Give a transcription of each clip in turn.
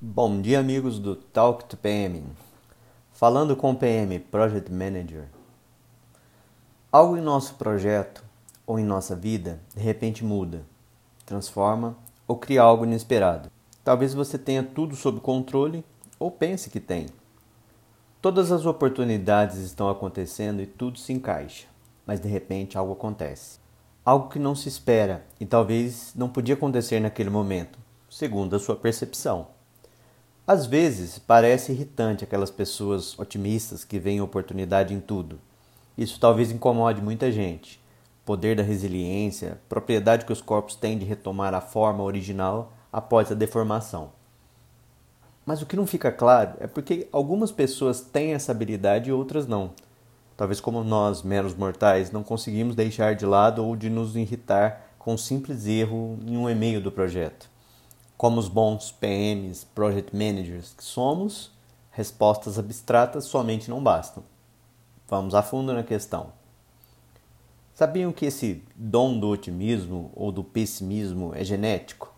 Bom dia, amigos do Talk to PM. Falando com o PM Project Manager. Algo em nosso projeto ou em nossa vida de repente muda, transforma ou cria algo inesperado. Talvez você tenha tudo sob controle ou pense que tem. Todas as oportunidades estão acontecendo e tudo se encaixa, mas de repente algo acontece. Algo que não se espera e talvez não podia acontecer naquele momento, segundo a sua percepção. Às vezes parece irritante aquelas pessoas otimistas que veem oportunidade em tudo. Isso talvez incomode muita gente. Poder da resiliência, propriedade que os corpos têm de retomar a forma original após a deformação. Mas o que não fica claro é porque algumas pessoas têm essa habilidade e outras não. Talvez como nós, meros mortais, não conseguimos deixar de lado ou de nos irritar com um simples erro em um e-mail do projeto. Como os bons PMs, Project Managers que somos, respostas abstratas somente não bastam. Vamos a fundo na questão. Sabiam que esse dom do otimismo ou do pessimismo é genético?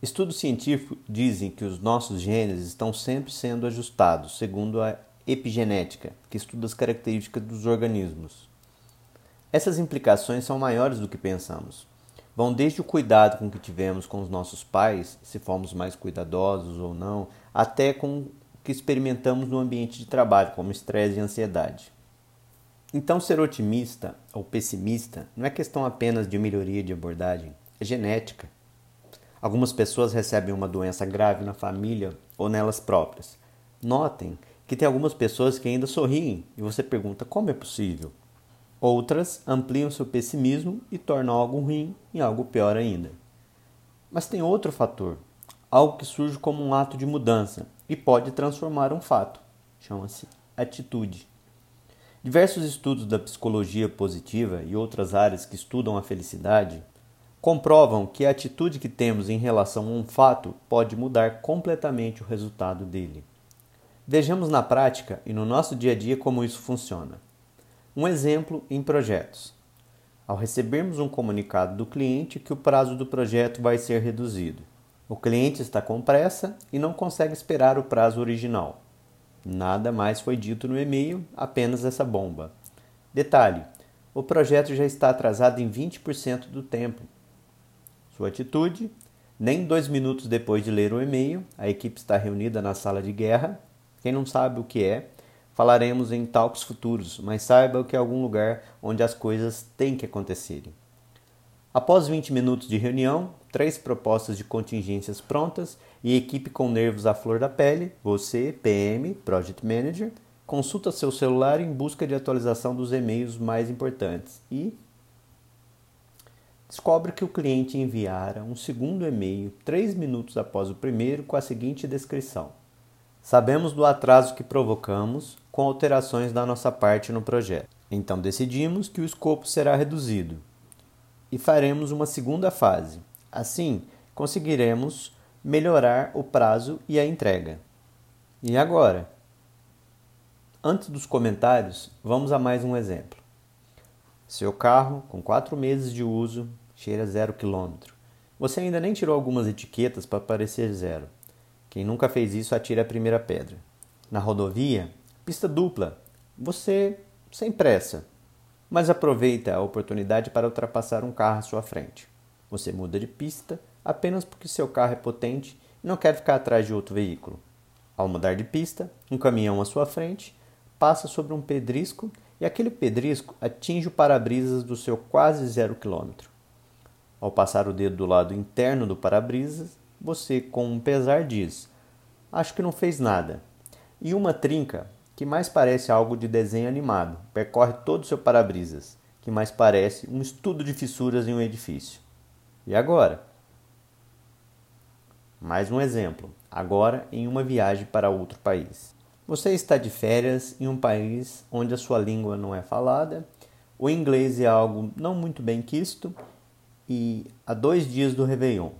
Estudos científicos dizem que os nossos genes estão sempre sendo ajustados segundo a epigenética, que estuda as características dos organismos. Essas implicações são maiores do que pensamos vão desde o cuidado com que tivemos com os nossos pais, se fomos mais cuidadosos ou não, até com o que experimentamos no ambiente de trabalho, como estresse e ansiedade. Então, ser otimista ou pessimista não é questão apenas de melhoria de abordagem, é genética. Algumas pessoas recebem uma doença grave na família ou nelas próprias. Notem que tem algumas pessoas que ainda sorriem e você pergunta como é possível. Outras ampliam seu pessimismo e tornam algo ruim em algo pior ainda. Mas tem outro fator, algo que surge como um ato de mudança e pode transformar um fato. Chama-se atitude. Diversos estudos da psicologia positiva e outras áreas que estudam a felicidade comprovam que a atitude que temos em relação a um fato pode mudar completamente o resultado dele. Vejamos na prática e no nosso dia a dia como isso funciona. Um exemplo em projetos. Ao recebermos um comunicado do cliente que o prazo do projeto vai ser reduzido. O cliente está com pressa e não consegue esperar o prazo original. Nada mais foi dito no e-mail, apenas essa bomba. Detalhe: o projeto já está atrasado em 20% do tempo. Sua atitude? Nem dois minutos depois de ler o e-mail, a equipe está reunida na sala de guerra. Quem não sabe o que é, falaremos em talks futuros, mas saiba que é algum lugar onde as coisas têm que acontecerem. Após 20 minutos de reunião, três propostas de contingências prontas e equipe com nervos à flor da pele, você, PM, Project Manager, consulta seu celular em busca de atualização dos e-mails mais importantes e descobre que o cliente enviara um segundo e-mail três minutos após o primeiro com a seguinte descrição: Sabemos do atraso que provocamos com alterações da nossa parte no projeto. Então decidimos que o escopo será reduzido e faremos uma segunda fase. Assim, conseguiremos melhorar o prazo e a entrega. E agora? Antes dos comentários, vamos a mais um exemplo. Seu carro, com quatro meses de uso, cheira zero quilômetro. Você ainda nem tirou algumas etiquetas para parecer zero. Quem nunca fez isso atira a primeira pedra. Na rodovia, pista dupla. Você sem pressa, mas aproveita a oportunidade para ultrapassar um carro à sua frente. Você muda de pista apenas porque seu carro é potente e não quer ficar atrás de outro veículo. Ao mudar de pista, um caminhão à sua frente passa sobre um pedrisco e aquele pedrisco atinge o para-brisas do seu quase zero quilômetro. Ao passar o dedo do lado interno do para-brisas, você, com um pesar, diz: Acho que não fez nada. E uma trinca, que mais parece algo de desenho animado, percorre todo o seu para-brisas, que mais parece um estudo de fissuras em um edifício. E agora? Mais um exemplo, agora em uma viagem para outro país. Você está de férias em um país onde a sua língua não é falada, o inglês é algo não muito bem quisto e há dois dias do Réveillon.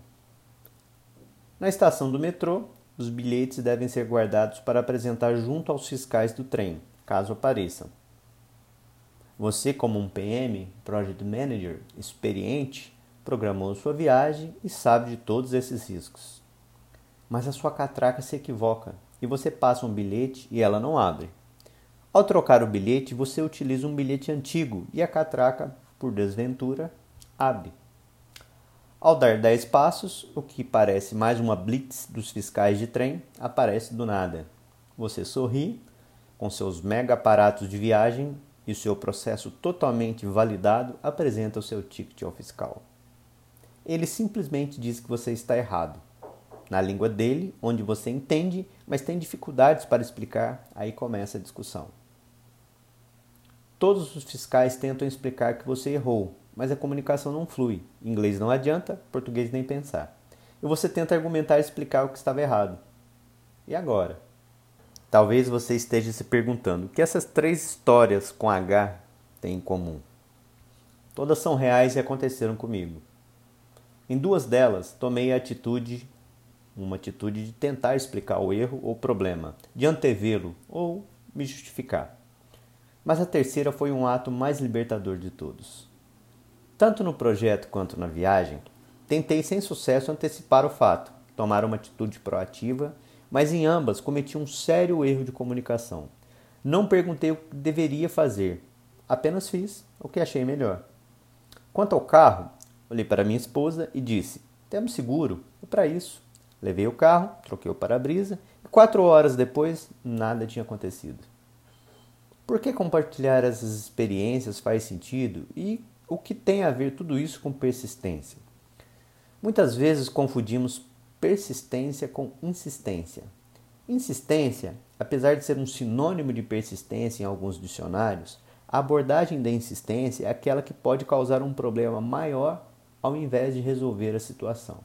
Na estação do metrô, os bilhetes devem ser guardados para apresentar junto aos fiscais do trem, caso apareçam. Você, como um PM, Project Manager, experiente, programou sua viagem e sabe de todos esses riscos. mas a sua catraca se equivoca e você passa um bilhete e ela não abre. Ao trocar o bilhete, você utiliza um bilhete antigo e a catraca, por desventura, abre. Ao dar 10 passos, o que parece mais uma blitz dos fiscais de trem aparece do nada. Você sorri, com seus mega aparatos de viagem e o seu processo totalmente validado, apresenta o seu ticket ao fiscal. Ele simplesmente diz que você está errado. Na língua dele, onde você entende, mas tem dificuldades para explicar, aí começa a discussão. Todos os fiscais tentam explicar que você errou, mas a comunicação não flui. Inglês não adianta, português nem pensar. E você tenta argumentar e explicar o que estava errado. E agora? Talvez você esteja se perguntando o que essas três histórias com H têm em comum. Todas são reais e aconteceram comigo. Em duas delas, tomei a atitude, uma atitude de tentar explicar o erro ou problema, de antevê-lo ou me justificar. Mas a terceira foi um ato mais libertador de todos. Tanto no projeto quanto na viagem, tentei sem sucesso antecipar o fato, tomar uma atitude proativa, mas em ambas cometi um sério erro de comunicação. Não perguntei o que deveria fazer, apenas fiz o que achei melhor. Quanto ao carro, olhei para minha esposa e disse: Temos seguro, é para isso. Levei o carro, troquei o para-brisa e quatro horas depois nada tinha acontecido. Por que compartilhar essas experiências faz sentido e o que tem a ver tudo isso com persistência? Muitas vezes confundimos persistência com insistência. Insistência, apesar de ser um sinônimo de persistência em alguns dicionários, a abordagem da insistência é aquela que pode causar um problema maior ao invés de resolver a situação.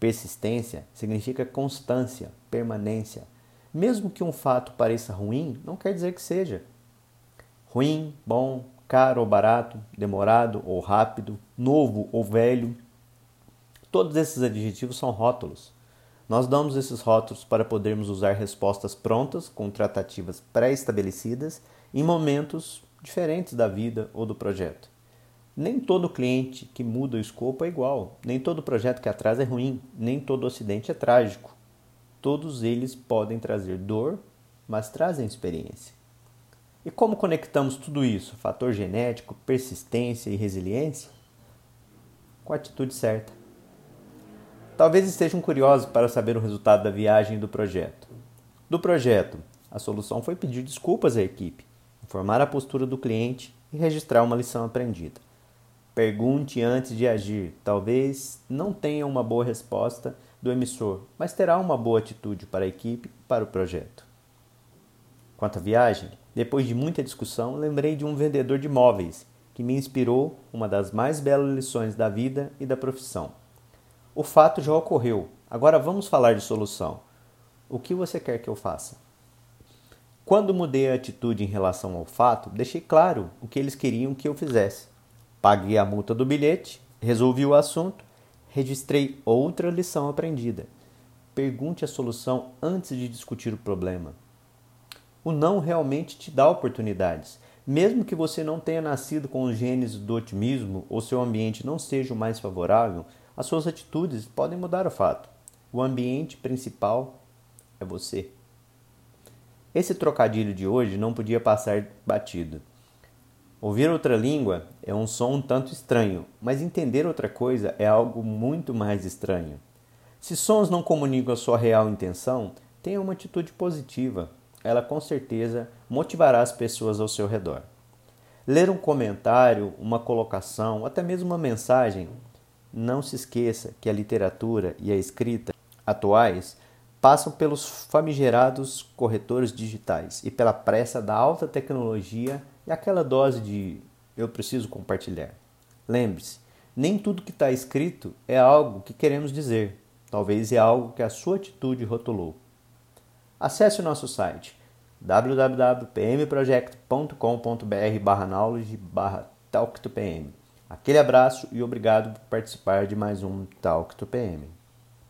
Persistência significa constância, permanência, mesmo que um fato pareça ruim, não quer dizer que seja. Ruim, bom, caro ou barato, demorado ou rápido, novo ou velho. Todos esses adjetivos são rótulos. Nós damos esses rótulos para podermos usar respostas prontas com tratativas pré-estabelecidas em momentos diferentes da vida ou do projeto. Nem todo cliente que muda o escopo é igual, nem todo projeto que atrasa é ruim, nem todo acidente é trágico. Todos eles podem trazer dor, mas trazem experiência. E como conectamos tudo isso, fator genético, persistência e resiliência? Com a atitude certa. Talvez estejam curiosos para saber o resultado da viagem do projeto. Do projeto, a solução foi pedir desculpas à equipe, informar a postura do cliente e registrar uma lição aprendida. Pergunte antes de agir. Talvez não tenha uma boa resposta, do emissor, mas terá uma boa atitude para a equipe e para o projeto. Quanto à viagem, depois de muita discussão, lembrei de um vendedor de móveis que me inspirou uma das mais belas lições da vida e da profissão. O fato já ocorreu, agora vamos falar de solução. O que você quer que eu faça? Quando mudei a atitude em relação ao fato, deixei claro o que eles queriam que eu fizesse. Paguei a multa do bilhete, resolvi o assunto registrei outra lição aprendida. Pergunte a solução antes de discutir o problema. O não realmente te dá oportunidades. Mesmo que você não tenha nascido com os genes do otimismo ou seu ambiente não seja o mais favorável, as suas atitudes podem mudar o fato. O ambiente principal é você. Esse trocadilho de hoje não podia passar batido. Ouvir outra língua é um som um tanto estranho, mas entender outra coisa é algo muito mais estranho. Se sons não comunicam a sua real intenção, tenha uma atitude positiva. Ela com certeza motivará as pessoas ao seu redor. Ler um comentário, uma colocação, até mesmo uma mensagem. Não se esqueça que a literatura e a escrita atuais passam pelos famigerados corretores digitais e pela pressa da alta tecnologia e aquela dose de eu preciso compartilhar. Lembre-se, nem tudo que está escrito é algo que queremos dizer, talvez é algo que a sua atitude rotulou. Acesse o nosso site www.pmproject.com.br barra knowledge barra talk to PM. Aquele abraço e obrigado por participar de mais um Talk to PM.